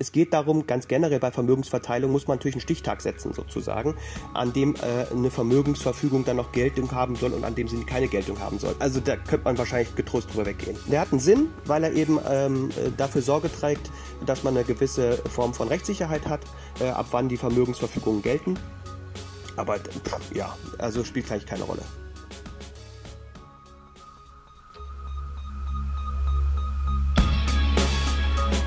Es geht darum, ganz generell bei Vermögensverteilung muss man natürlich einen Stichtag setzen, sozusagen, an dem äh, eine Vermögensverfügung dann noch Geltung haben soll und an dem sie keine Geltung haben soll. Also da könnte man wahrscheinlich getrost drüber weggehen. Der hat einen Sinn, weil er eben ähm, äh, dafür Sorge trägt, dass man eine gewisse Form von Rechtssicherheit hat, äh, ab wann die Vermögensverfügungen gelten. Aber pff, ja, also spielt eigentlich keine Rolle.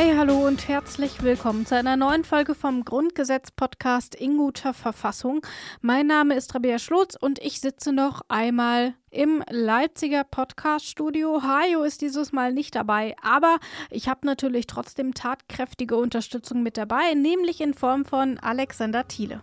Hi, hallo und herzlich willkommen zu einer neuen Folge vom Grundgesetz-Podcast in guter Verfassung. Mein Name ist Rabea Schlotz und ich sitze noch einmal im Leipziger Podcast-Studio. Hajo ist dieses Mal nicht dabei, aber ich habe natürlich trotzdem tatkräftige Unterstützung mit dabei, nämlich in Form von Alexander Thiele.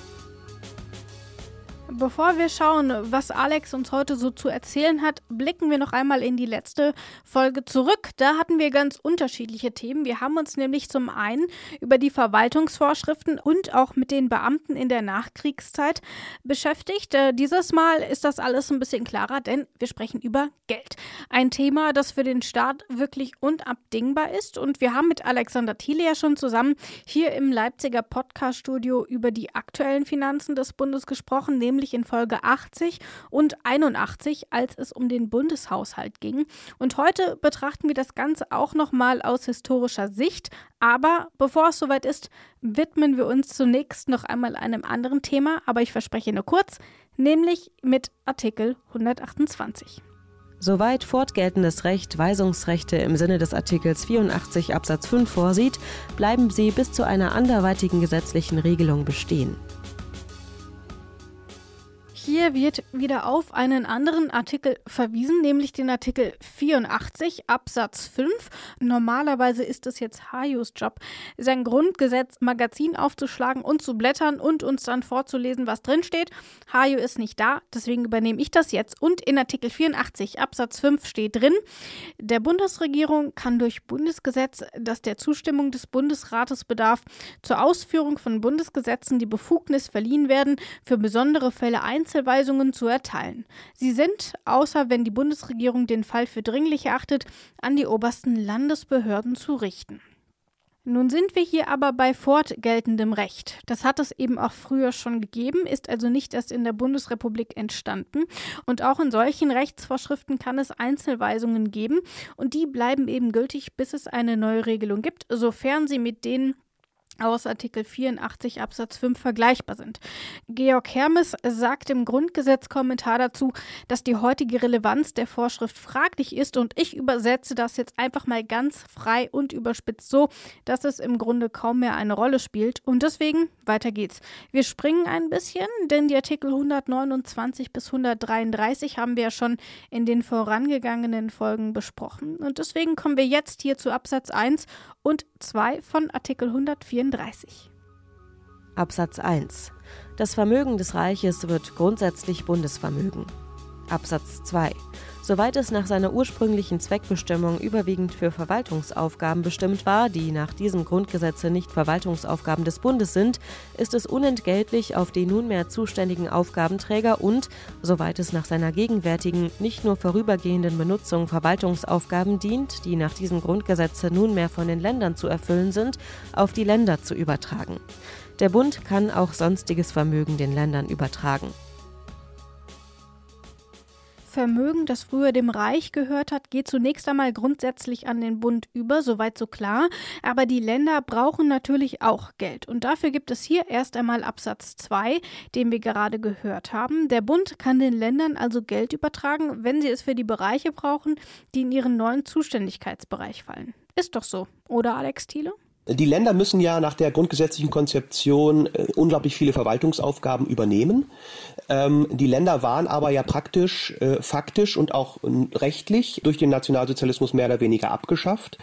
Bevor wir schauen, was Alex uns heute so zu erzählen hat, blicken wir noch einmal in die letzte Folge zurück. Da hatten wir ganz unterschiedliche Themen. Wir haben uns nämlich zum einen über die Verwaltungsvorschriften und auch mit den Beamten in der Nachkriegszeit beschäftigt. Äh, dieses Mal ist das alles ein bisschen klarer, denn wir sprechen über Geld. Ein Thema, das für den Staat wirklich unabdingbar ist. Und wir haben mit Alexander Thiele ja schon zusammen hier im Leipziger Podcaststudio über die aktuellen Finanzen des Bundes gesprochen, nämlich nämlich in Folge 80 und 81, als es um den Bundeshaushalt ging. Und heute betrachten wir das Ganze auch nochmal aus historischer Sicht. Aber bevor es soweit ist, widmen wir uns zunächst noch einmal einem anderen Thema, aber ich verspreche nur kurz, nämlich mit Artikel 128. Soweit fortgeltendes Recht Weisungsrechte im Sinne des Artikels 84 Absatz 5 vorsieht, bleiben sie bis zu einer anderweitigen gesetzlichen Regelung bestehen. Hier wird wieder auf einen anderen Artikel verwiesen, nämlich den Artikel 84 Absatz 5. Normalerweise ist es jetzt Hayus Job, sein Grundgesetz Magazin aufzuschlagen und zu blättern und uns dann vorzulesen, was drinsteht. Hayu ist nicht da, deswegen übernehme ich das jetzt. Und in Artikel 84 Absatz 5 steht drin, der Bundesregierung kann durch Bundesgesetz, das der Zustimmung des Bundesrates bedarf, zur Ausführung von Bundesgesetzen die Befugnis verliehen werden, für besondere Fälle einzeln Einzelweisungen zu erteilen. Sie sind, außer wenn die Bundesregierung den Fall für dringlich erachtet, an die obersten Landesbehörden zu richten. Nun sind wir hier aber bei fortgeltendem Recht. Das hat es eben auch früher schon gegeben, ist also nicht erst in der Bundesrepublik entstanden. Und auch in solchen Rechtsvorschriften kann es Einzelweisungen geben und die bleiben eben gültig, bis es eine neue Regelung gibt, sofern sie mit denen aus Artikel 84 Absatz 5 vergleichbar sind. Georg Hermes sagt im Grundgesetzkommentar dazu, dass die heutige Relevanz der Vorschrift fraglich ist und ich übersetze das jetzt einfach mal ganz frei und überspitzt so, dass es im Grunde kaum mehr eine Rolle spielt und deswegen weiter geht's. Wir springen ein bisschen, denn die Artikel 129 bis 133 haben wir ja schon in den vorangegangenen Folgen besprochen und deswegen kommen wir jetzt hier zu Absatz 1 und 2 von Artikel 134. Absatz 1. Das Vermögen des Reiches wird grundsätzlich Bundesvermögen. Absatz 2. Soweit es nach seiner ursprünglichen Zweckbestimmung überwiegend für Verwaltungsaufgaben bestimmt war, die nach diesem Grundgesetze nicht Verwaltungsaufgaben des Bundes sind, ist es unentgeltlich auf die nunmehr zuständigen Aufgabenträger und, soweit es nach seiner gegenwärtigen, nicht nur vorübergehenden Benutzung Verwaltungsaufgaben dient, die nach diesem Grundgesetze nunmehr von den Ländern zu erfüllen sind, auf die Länder zu übertragen. Der Bund kann auch sonstiges Vermögen den Ländern übertragen. Vermögen, das früher dem Reich gehört hat, geht zunächst einmal grundsätzlich an den Bund über, soweit so klar. Aber die Länder brauchen natürlich auch Geld. Und dafür gibt es hier erst einmal Absatz 2, den wir gerade gehört haben. Der Bund kann den Ländern also Geld übertragen, wenn sie es für die Bereiche brauchen, die in ihren neuen Zuständigkeitsbereich fallen. Ist doch so, oder Alex Thiele? Die Länder müssen ja nach der grundgesetzlichen Konzeption äh, unglaublich viele Verwaltungsaufgaben übernehmen. Ähm, die Länder waren aber ja praktisch, äh, faktisch und auch äh, rechtlich durch den Nationalsozialismus mehr oder weniger abgeschafft.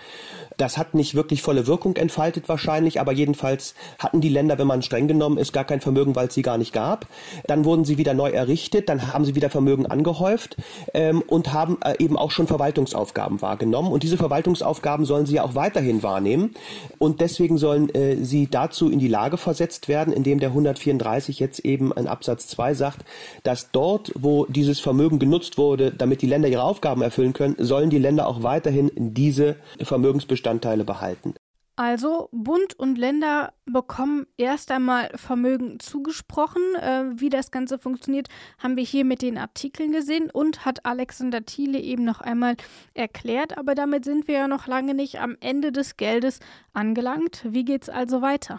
Das hat nicht wirklich volle Wirkung entfaltet wahrscheinlich, aber jedenfalls hatten die Länder, wenn man streng genommen ist, gar kein Vermögen, weil es sie gar nicht gab. Dann wurden sie wieder neu errichtet, dann haben sie wieder Vermögen angehäuft ähm, und haben eben auch schon Verwaltungsaufgaben wahrgenommen. Und diese Verwaltungsaufgaben sollen sie ja auch weiterhin wahrnehmen. Und deswegen sollen äh, sie dazu in die Lage versetzt werden, indem der 134 jetzt eben in Absatz 2 sagt, dass dort, wo dieses Vermögen genutzt wurde, damit die Länder ihre Aufgaben erfüllen können, sollen die Länder auch weiterhin diese Vermögensbestände Bestandteile behalten. Also Bund und Länder bekommen erst einmal Vermögen zugesprochen. Äh, wie das Ganze funktioniert, haben wir hier mit den Artikeln gesehen und hat Alexander Thiele eben noch einmal erklärt. Aber damit sind wir ja noch lange nicht am Ende des Geldes angelangt. Wie geht's also weiter?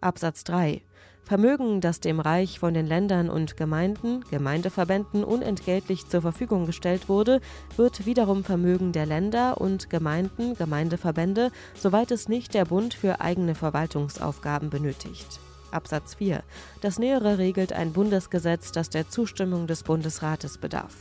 Absatz 3. Vermögen, das dem Reich von den Ländern und Gemeinden, Gemeindeverbänden unentgeltlich zur Verfügung gestellt wurde, wird wiederum Vermögen der Länder und Gemeinden, Gemeindeverbände, soweit es nicht der Bund für eigene Verwaltungsaufgaben benötigt. Absatz 4. Das Nähere regelt ein Bundesgesetz, das der Zustimmung des Bundesrates bedarf.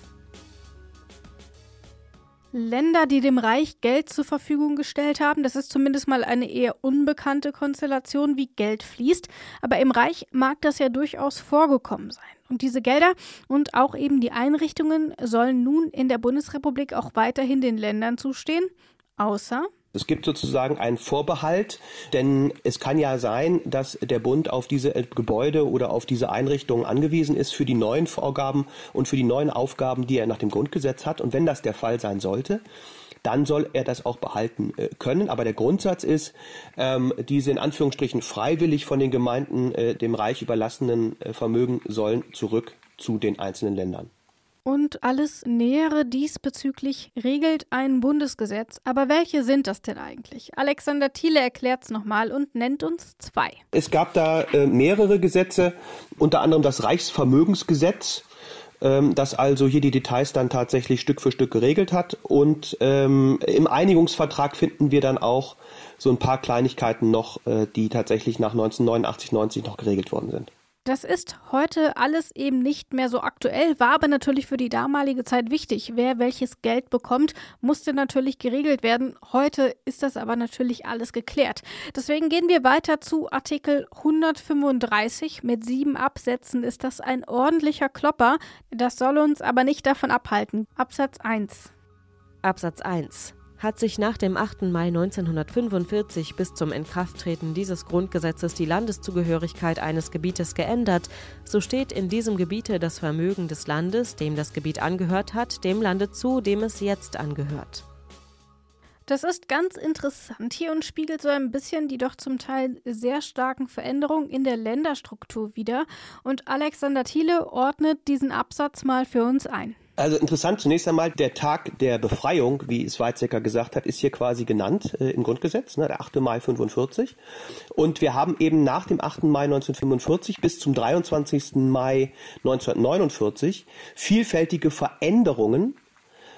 Länder, die dem Reich Geld zur Verfügung gestellt haben. Das ist zumindest mal eine eher unbekannte Konstellation, wie Geld fließt. Aber im Reich mag das ja durchaus vorgekommen sein. Und diese Gelder und auch eben die Einrichtungen sollen nun in der Bundesrepublik auch weiterhin den Ländern zustehen, außer es gibt sozusagen einen Vorbehalt, denn es kann ja sein, dass der Bund auf diese Gebäude oder auf diese Einrichtungen angewiesen ist für die neuen Vorgaben und für die neuen Aufgaben, die er nach dem Grundgesetz hat. Und wenn das der Fall sein sollte, dann soll er das auch behalten äh, können. Aber der Grundsatz ist, ähm, diese in Anführungsstrichen freiwillig von den Gemeinden äh, dem Reich überlassenen äh, Vermögen sollen zurück zu den einzelnen Ländern. Und alles Nähere diesbezüglich regelt ein Bundesgesetz. Aber welche sind das denn eigentlich? Alexander Thiele erklärt es nochmal und nennt uns zwei. Es gab da äh, mehrere Gesetze, unter anderem das Reichsvermögensgesetz ähm, das also hier die Details dann tatsächlich Stück für Stück geregelt hat. Und ähm, im Einigungsvertrag finden wir dann auch so ein paar Kleinigkeiten noch, äh, die tatsächlich nach 1989, 90 noch geregelt worden sind. Das ist heute alles eben nicht mehr so aktuell, war aber natürlich für die damalige Zeit wichtig. Wer welches Geld bekommt, musste natürlich geregelt werden. Heute ist das aber natürlich alles geklärt. Deswegen gehen wir weiter zu Artikel 135. Mit sieben Absätzen ist das ein ordentlicher Klopper. Das soll uns aber nicht davon abhalten. Absatz 1. Absatz 1 hat sich nach dem 8. Mai 1945 bis zum Inkrafttreten dieses Grundgesetzes die Landeszugehörigkeit eines Gebietes geändert, so steht in diesem Gebiete das Vermögen des Landes, dem das Gebiet angehört hat, dem Lande zu, dem es jetzt angehört. Das ist ganz interessant hier und spiegelt so ein bisschen die doch zum Teil sehr starken Veränderungen in der Länderstruktur wider. Und Alexander Thiele ordnet diesen Absatz mal für uns ein. Also interessant zunächst einmal, der Tag der Befreiung, wie es Weizsäcker gesagt hat, ist hier quasi genannt äh, im Grundgesetz, ne, der 8. Mai 45. Und wir haben eben nach dem 8. Mai 1945 bis zum 23. Mai 1949 vielfältige Veränderungen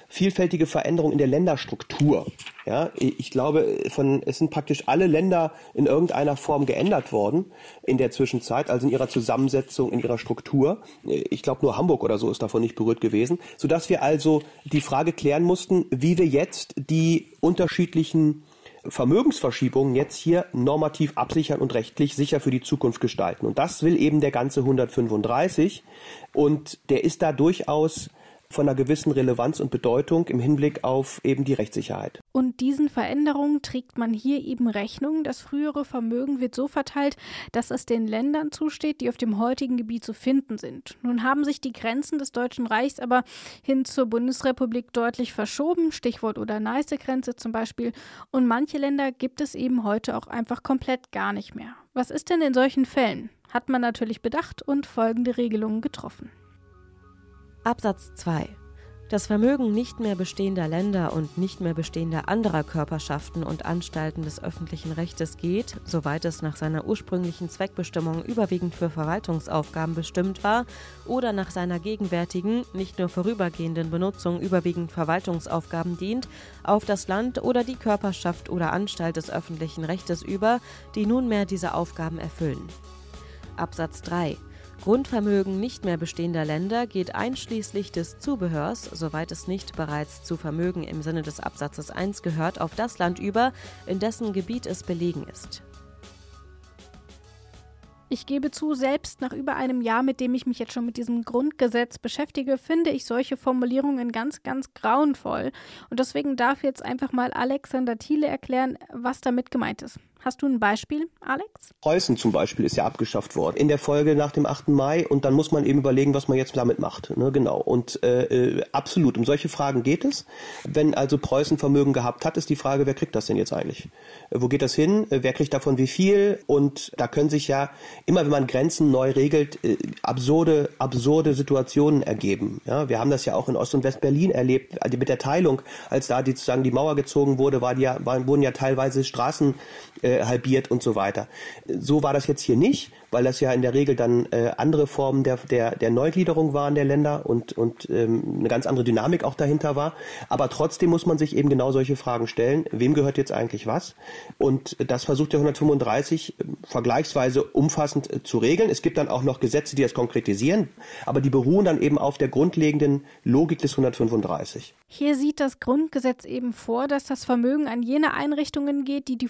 vielfältige Veränderungen in der Länderstruktur. Ja, ich glaube, von, es sind praktisch alle Länder in irgendeiner Form geändert worden in der Zwischenzeit, also in ihrer Zusammensetzung, in ihrer Struktur. Ich glaube, nur Hamburg oder so ist davon nicht berührt gewesen, sodass wir also die Frage klären mussten, wie wir jetzt die unterschiedlichen Vermögensverschiebungen jetzt hier normativ absichern und rechtlich sicher für die Zukunft gestalten. Und das will eben der ganze 135. Und der ist da durchaus von einer gewissen Relevanz und Bedeutung im Hinblick auf eben die Rechtssicherheit. Und diesen Veränderungen trägt man hier eben Rechnung. Das frühere Vermögen wird so verteilt, dass es den Ländern zusteht, die auf dem heutigen Gebiet zu finden sind. Nun haben sich die Grenzen des Deutschen Reichs aber hin zur Bundesrepublik deutlich verschoben, Stichwort oder Neiße-Grenze zum Beispiel. Und manche Länder gibt es eben heute auch einfach komplett gar nicht mehr. Was ist denn in solchen Fällen? Hat man natürlich bedacht und folgende Regelungen getroffen. Absatz 2 Das Vermögen nicht mehr bestehender Länder und nicht mehr bestehender anderer Körperschaften und Anstalten des öffentlichen Rechtes geht, soweit es nach seiner ursprünglichen Zweckbestimmung überwiegend für Verwaltungsaufgaben bestimmt war oder nach seiner gegenwärtigen, nicht nur vorübergehenden Benutzung überwiegend Verwaltungsaufgaben dient, auf das Land oder die Körperschaft oder Anstalt des öffentlichen Rechtes über, die nunmehr diese Aufgaben erfüllen. Absatz 3 Grundvermögen nicht mehr bestehender Länder geht einschließlich des Zubehörs, soweit es nicht bereits zu Vermögen im Sinne des Absatzes 1 gehört, auf das Land über, in dessen Gebiet es belegen ist. Ich gebe zu, selbst nach über einem Jahr, mit dem ich mich jetzt schon mit diesem Grundgesetz beschäftige, finde ich solche Formulierungen ganz, ganz grauenvoll. Und deswegen darf jetzt einfach mal Alexander Thiele erklären, was damit gemeint ist. Hast du ein Beispiel, Alex? Preußen zum Beispiel ist ja abgeschafft worden in der Folge nach dem 8. Mai und dann muss man eben überlegen, was man jetzt damit macht. Ne, genau. Und äh, äh, absolut, um solche Fragen geht es. Wenn also Preußen Vermögen gehabt hat, ist die Frage, wer kriegt das denn jetzt eigentlich? Äh, wo geht das hin? Äh, wer kriegt davon wie viel? Und da können sich ja immer, wenn man Grenzen neu regelt, äh, absurde, absurde Situationen ergeben. Ja, wir haben das ja auch in Ost- und West-Berlin erlebt, also mit der Teilung, als da die, sozusagen die Mauer gezogen wurde, war die ja, waren, wurden ja teilweise Straßen äh, halbiert und so weiter. So war das jetzt hier nicht, weil das ja in der Regel dann äh, andere Formen der, der, der Neugliederung waren der Länder und, und ähm, eine ganz andere Dynamik auch dahinter war. Aber trotzdem muss man sich eben genau solche Fragen stellen. Wem gehört jetzt eigentlich was? Und das versucht der 135 äh, vergleichsweise umfassend äh, zu regeln. Es gibt dann auch noch Gesetze, die das konkretisieren, aber die beruhen dann eben auf der grundlegenden Logik des 135. Hier sieht das Grundgesetz eben vor, dass das Vermögen an jene Einrichtungen geht, die die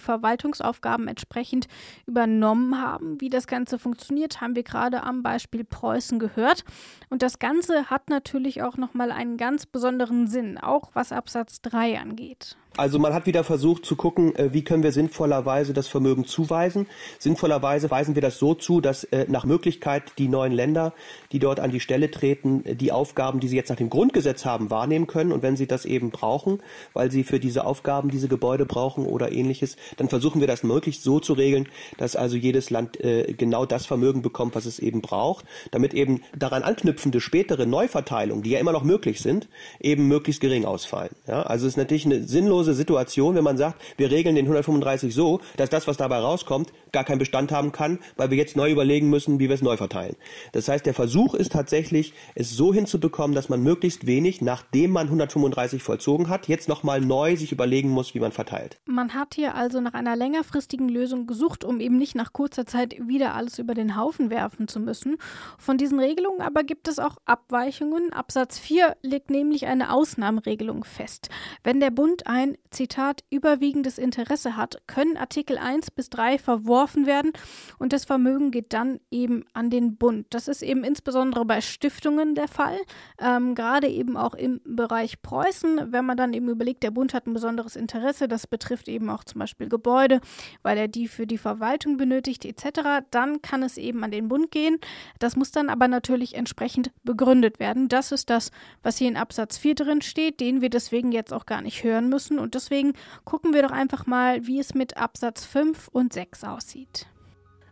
Verwaltungsaufgaben entsprechend übernommen haben. Wie das Ganze funktioniert, haben wir gerade am Beispiel Preußen gehört. Und das Ganze hat natürlich auch nochmal einen ganz besonderen Sinn, auch was Absatz 3 angeht. Also man hat wieder versucht zu gucken, äh, wie können wir sinnvollerweise das Vermögen zuweisen. Sinnvollerweise weisen wir das so zu, dass äh, nach Möglichkeit die neuen Länder, die dort an die Stelle treten, äh, die Aufgaben, die sie jetzt nach dem Grundgesetz haben, wahrnehmen können. Und wenn sie das eben brauchen, weil sie für diese Aufgaben diese Gebäude brauchen oder ähnliches, dann versuchen wir das möglichst so zu regeln, dass also jedes Land genau das Vermögen bekommt, was es eben braucht, damit eben daran anknüpfende spätere Neuverteilungen, die ja immer noch möglich sind, eben möglichst gering ausfallen. Ja, also es ist natürlich eine sinnlose kuriose Situation, wenn man sagt, wir regeln den 135 so, dass das, was dabei rauskommt, gar keinen Bestand haben kann, weil wir jetzt neu überlegen müssen, wie wir es neu verteilen. Das heißt, der Versuch ist tatsächlich, es so hinzubekommen, dass man möglichst wenig, nachdem man 135 vollzogen hat, jetzt nochmal neu sich überlegen muss, wie man verteilt. Man hat hier also nach einer längerfristigen Lösung gesucht, um eben nicht nach kurzer Zeit wieder alles über den Haufen werfen zu müssen. Von diesen Regelungen aber gibt es auch Abweichungen. Absatz 4 legt nämlich eine Ausnahmeregelung fest. Wenn der Bund ein, Zitat, überwiegendes Interesse hat, können Artikel 1 bis 3 verworfen werden und das Vermögen geht dann eben an den Bund. Das ist eben insbesondere bei Stiftungen der Fall, ähm, gerade eben auch im Bereich Preußen, wenn man dann eben überlegt, der Bund hat ein besonderes Interesse, das betrifft eben auch zum Beispiel Gebäude, weil er die für die Verwaltung benötigt etc., dann kann es eben an den Bund gehen. Das muss dann aber natürlich entsprechend begründet werden. Das ist das, was hier in Absatz 4 drin steht, den wir deswegen jetzt auch gar nicht hören müssen und deswegen gucken wir doch einfach mal, wie es mit Absatz 5 und 6 aussieht.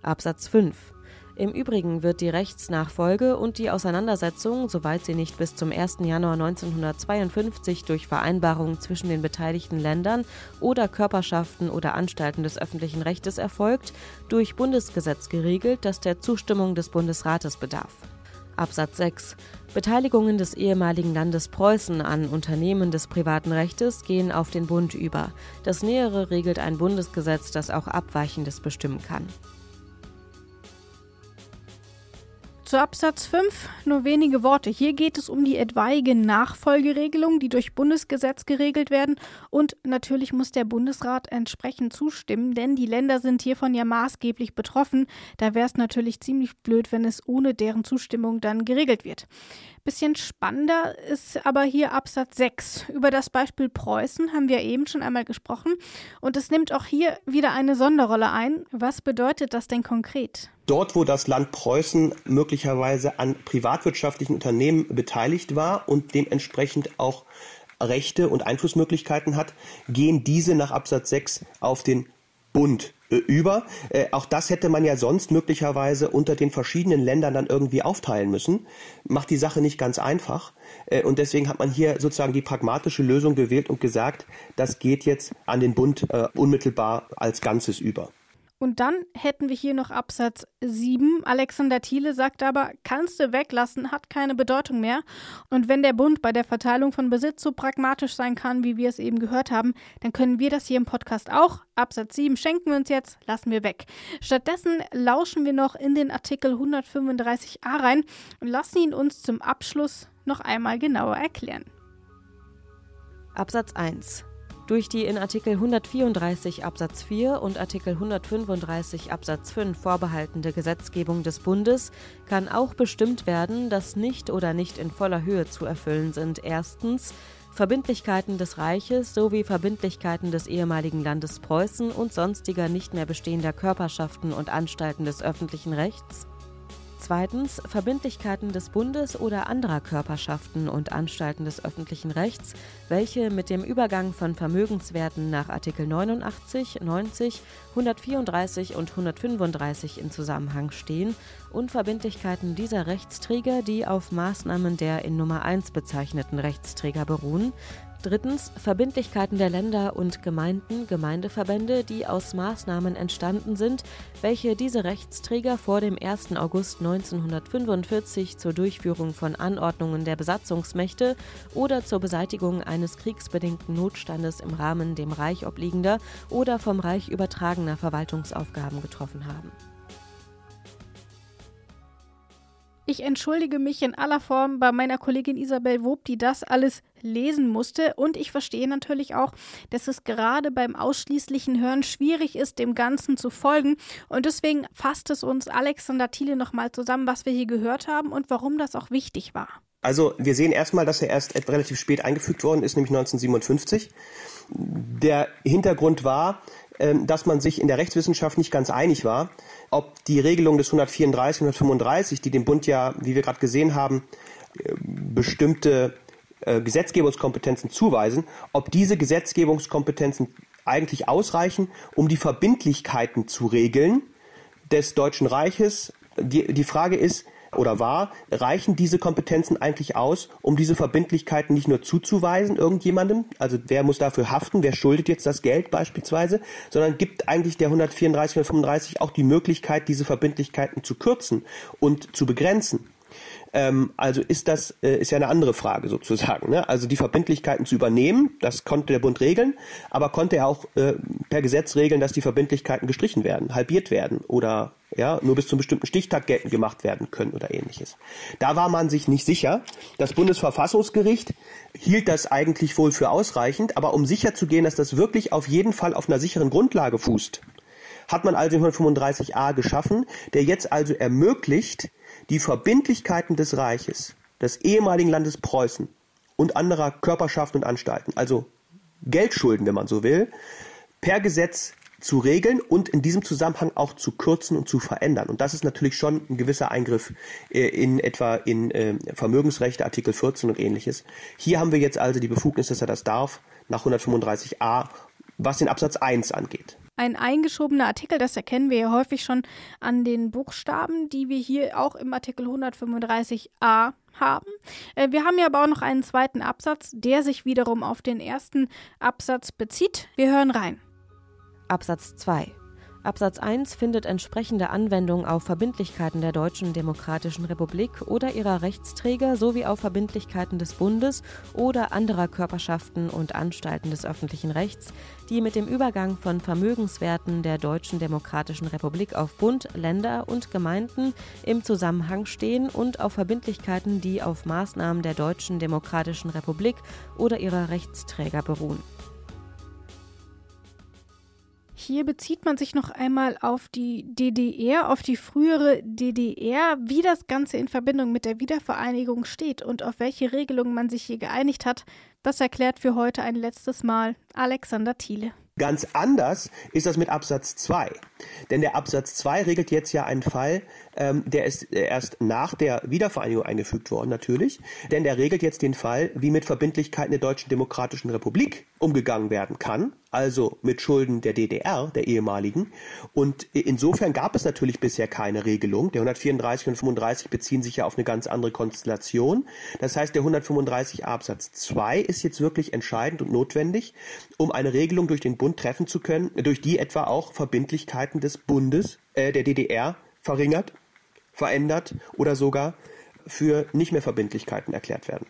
Absatz 5 im Übrigen wird die Rechtsnachfolge und die Auseinandersetzung, soweit sie nicht bis zum 1. Januar 1952 durch Vereinbarungen zwischen den beteiligten Ländern oder Körperschaften oder Anstalten des öffentlichen Rechtes erfolgt, durch Bundesgesetz geregelt, das der Zustimmung des Bundesrates bedarf. Absatz 6. Beteiligungen des ehemaligen Landes Preußen an Unternehmen des privaten Rechtes gehen auf den Bund über. Das Nähere regelt ein Bundesgesetz, das auch Abweichendes bestimmen kann. Zu Absatz 5 nur wenige Worte. Hier geht es um die etwaige Nachfolgeregelung, die durch Bundesgesetz geregelt werden. Und natürlich muss der Bundesrat entsprechend zustimmen, denn die Länder sind hiervon ja maßgeblich betroffen. Da wäre es natürlich ziemlich blöd, wenn es ohne deren Zustimmung dann geregelt wird. Bisschen spannender ist aber hier Absatz 6. Über das Beispiel Preußen haben wir eben schon einmal gesprochen. Und es nimmt auch hier wieder eine Sonderrolle ein. Was bedeutet das denn konkret? dort, wo das Land Preußen möglicherweise an privatwirtschaftlichen Unternehmen beteiligt war und dementsprechend auch Rechte und Einflussmöglichkeiten hat, gehen diese nach Absatz 6 auf den Bund über. Äh, auch das hätte man ja sonst möglicherweise unter den verschiedenen Ländern dann irgendwie aufteilen müssen. Macht die Sache nicht ganz einfach. Äh, und deswegen hat man hier sozusagen die pragmatische Lösung gewählt und gesagt, das geht jetzt an den Bund äh, unmittelbar als Ganzes über. Und dann hätten wir hier noch Absatz 7. Alexander Thiele sagt aber, kannst du weglassen, hat keine Bedeutung mehr. Und wenn der Bund bei der Verteilung von Besitz so pragmatisch sein kann, wie wir es eben gehört haben, dann können wir das hier im Podcast auch. Absatz 7 schenken wir uns jetzt, lassen wir weg. Stattdessen lauschen wir noch in den Artikel 135a rein und lassen ihn uns zum Abschluss noch einmal genauer erklären. Absatz 1 durch die in Artikel 134 Absatz 4 und Artikel 135 Absatz 5 vorbehaltene Gesetzgebung des Bundes kann auch bestimmt werden, dass nicht oder nicht in voller Höhe zu erfüllen sind. Erstens Verbindlichkeiten des Reiches sowie Verbindlichkeiten des ehemaligen Landes Preußen und sonstiger nicht mehr bestehender Körperschaften und Anstalten des öffentlichen Rechts Zweitens Verbindlichkeiten des Bundes oder anderer Körperschaften und Anstalten des öffentlichen Rechts, welche mit dem Übergang von Vermögenswerten nach Artikel 89, 90, 134 und 135 in Zusammenhang stehen und Verbindlichkeiten dieser Rechtsträger, die auf Maßnahmen der in Nummer 1 bezeichneten Rechtsträger beruhen, Drittens Verbindlichkeiten der Länder und Gemeinden, Gemeindeverbände, die aus Maßnahmen entstanden sind, welche diese Rechtsträger vor dem 1. August 1945 zur Durchführung von Anordnungen der Besatzungsmächte oder zur Beseitigung eines kriegsbedingten Notstandes im Rahmen dem Reich obliegender oder vom Reich übertragener Verwaltungsaufgaben getroffen haben. Ich entschuldige mich in aller Form bei meiner Kollegin Isabel Wob, die das alles lesen musste. Und ich verstehe natürlich auch, dass es gerade beim ausschließlichen Hören schwierig ist, dem Ganzen zu folgen. Und deswegen fasst es uns Alexander Thiele nochmal zusammen, was wir hier gehört haben und warum das auch wichtig war. Also wir sehen erstmal, dass er erst relativ spät eingefügt worden ist, nämlich 1957. Der Hintergrund war, dass man sich in der Rechtswissenschaft nicht ganz einig war, ob die Regelung des 134 und 135, die dem Bund ja, wie wir gerade gesehen haben, äh, bestimmte äh, Gesetzgebungskompetenzen zuweisen, ob diese Gesetzgebungskompetenzen eigentlich ausreichen, um die Verbindlichkeiten zu regeln des Deutschen Reiches. Die, die Frage ist, oder war, reichen diese Kompetenzen eigentlich aus, um diese Verbindlichkeiten nicht nur zuzuweisen irgendjemandem, also wer muss dafür haften, wer schuldet jetzt das Geld beispielsweise, sondern gibt eigentlich der 134 oder 135 auch die Möglichkeit, diese Verbindlichkeiten zu kürzen und zu begrenzen. Ähm, also ist das äh, ist ja eine andere Frage sozusagen. Ne? Also die Verbindlichkeiten zu übernehmen, das konnte der Bund regeln, aber konnte er auch äh, per Gesetz regeln, dass die Verbindlichkeiten gestrichen werden, halbiert werden oder ja, nur bis zum bestimmten Stichtag geltend gemacht werden können oder ähnliches. Da war man sich nicht sicher. Das Bundesverfassungsgericht hielt das eigentlich wohl für ausreichend, aber um sicher zu gehen, dass das wirklich auf jeden Fall auf einer sicheren Grundlage fußt, hat man also den 135a geschaffen, der jetzt also ermöglicht, die Verbindlichkeiten des Reiches, des ehemaligen Landes Preußen und anderer Körperschaften und Anstalten, also Geldschulden, wenn man so will, per Gesetz zu regeln und in diesem Zusammenhang auch zu kürzen und zu verändern. Und das ist natürlich schon ein gewisser Eingriff äh, in etwa in äh, Vermögensrechte, Artikel 14 und ähnliches. Hier haben wir jetzt also die Befugnis, dass er das darf, nach 135a, was den Absatz 1 angeht ein eingeschobener Artikel, das erkennen wir ja häufig schon an den Buchstaben, die wir hier auch im Artikel 135a haben. Äh, wir haben ja aber auch noch einen zweiten Absatz, der sich wiederum auf den ersten Absatz bezieht. Wir hören rein. Absatz 2 Absatz 1 findet entsprechende Anwendung auf Verbindlichkeiten der Deutschen Demokratischen Republik oder ihrer Rechtsträger sowie auf Verbindlichkeiten des Bundes oder anderer Körperschaften und Anstalten des öffentlichen Rechts, die mit dem Übergang von Vermögenswerten der Deutschen Demokratischen Republik auf Bund, Länder und Gemeinden im Zusammenhang stehen und auf Verbindlichkeiten, die auf Maßnahmen der Deutschen Demokratischen Republik oder ihrer Rechtsträger beruhen. Hier bezieht man sich noch einmal auf die DDR, auf die frühere DDR, wie das Ganze in Verbindung mit der Wiedervereinigung steht und auf welche Regelungen man sich hier geeinigt hat. Das erklärt für heute ein letztes Mal Alexander Thiele. Ganz anders ist das mit Absatz 2. Denn der Absatz 2 regelt jetzt ja einen Fall, ähm, der ist erst nach der Wiedervereinigung eingefügt worden, natürlich. Denn der regelt jetzt den Fall, wie mit Verbindlichkeiten der Deutschen Demokratischen Republik umgegangen werden kann also mit Schulden der DDR, der ehemaligen. Und insofern gab es natürlich bisher keine Regelung. Der 134 und 35 beziehen sich ja auf eine ganz andere Konstellation. Das heißt, der 135 Absatz 2 ist jetzt wirklich entscheidend und notwendig, um eine Regelung durch den Bund treffen zu können, durch die etwa auch Verbindlichkeiten des Bundes, äh, der DDR verringert, verändert oder sogar für nicht mehr Verbindlichkeiten erklärt werden.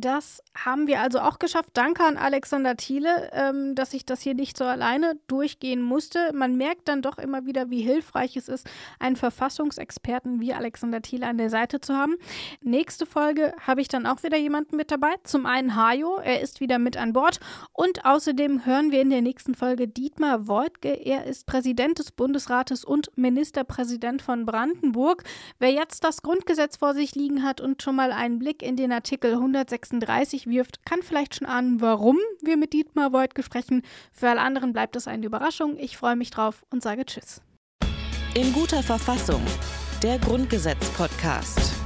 Das haben wir also auch geschafft. Danke an Alexander Thiele, ähm, dass ich das hier nicht so alleine durchgehen musste. Man merkt dann doch immer wieder, wie hilfreich es ist, einen Verfassungsexperten wie Alexander Thiele an der Seite zu haben. Nächste Folge habe ich dann auch wieder jemanden mit dabei. Zum einen Hajo, er ist wieder mit an Bord. Und außerdem hören wir in der nächsten Folge Dietmar Woidke. Er ist Präsident des Bundesrates und Ministerpräsident von Brandenburg. Wer jetzt das Grundgesetz vor sich liegen hat und schon mal einen Blick in den Artikel 106 36 wirft, kann vielleicht schon ahnen, warum wir mit Dietmar Woidke sprechen. Für alle anderen bleibt es eine Überraschung. Ich freue mich drauf und sage Tschüss. In guter Verfassung. Der Grundgesetz-Podcast.